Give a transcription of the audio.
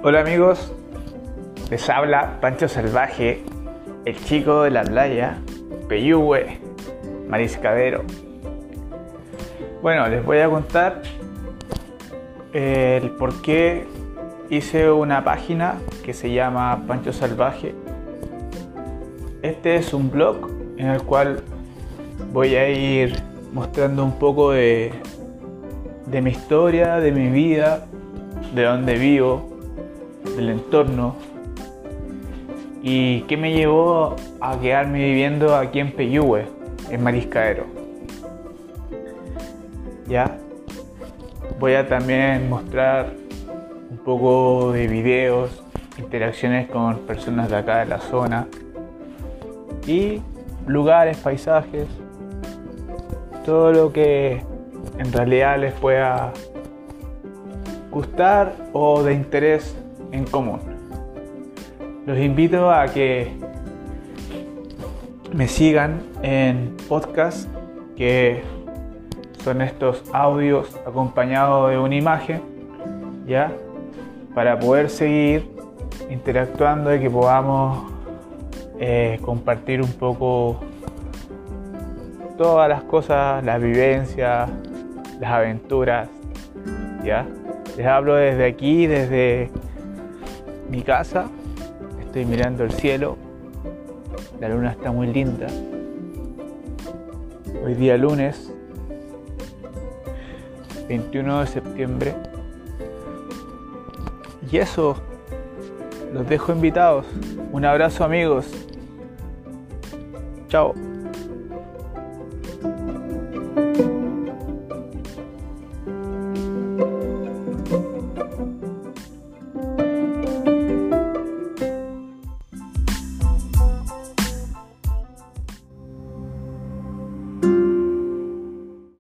Hola amigos, les habla Pancho Salvaje, el chico de la playa, Peyúgue, mariscadero. Bueno, les voy a contar el por qué hice una página que se llama Pancho Salvaje. Este es un blog en el cual voy a ir mostrando un poco de, de mi historia, de mi vida, de dónde vivo, del entorno y qué me llevó a quedarme viviendo aquí en Peyúgue, en Mariscaero. Ya voy a también mostrar un poco de videos, interacciones con personas de acá de la zona y lugares, paisajes, todo lo que en realidad les pueda gustar o de interés en común. Los invito a que me sigan en podcast, que son estos audios acompañados de una imagen, ¿ya? Para poder seguir interactuando y que podamos eh, compartir un poco todas las cosas, las vivencias, las aventuras, ¿ya? Les hablo desde aquí, desde mi casa, estoy mirando el cielo, la luna está muy linda. Hoy día lunes 21 de septiembre. Y eso, los dejo invitados. Un abrazo amigos. Chao.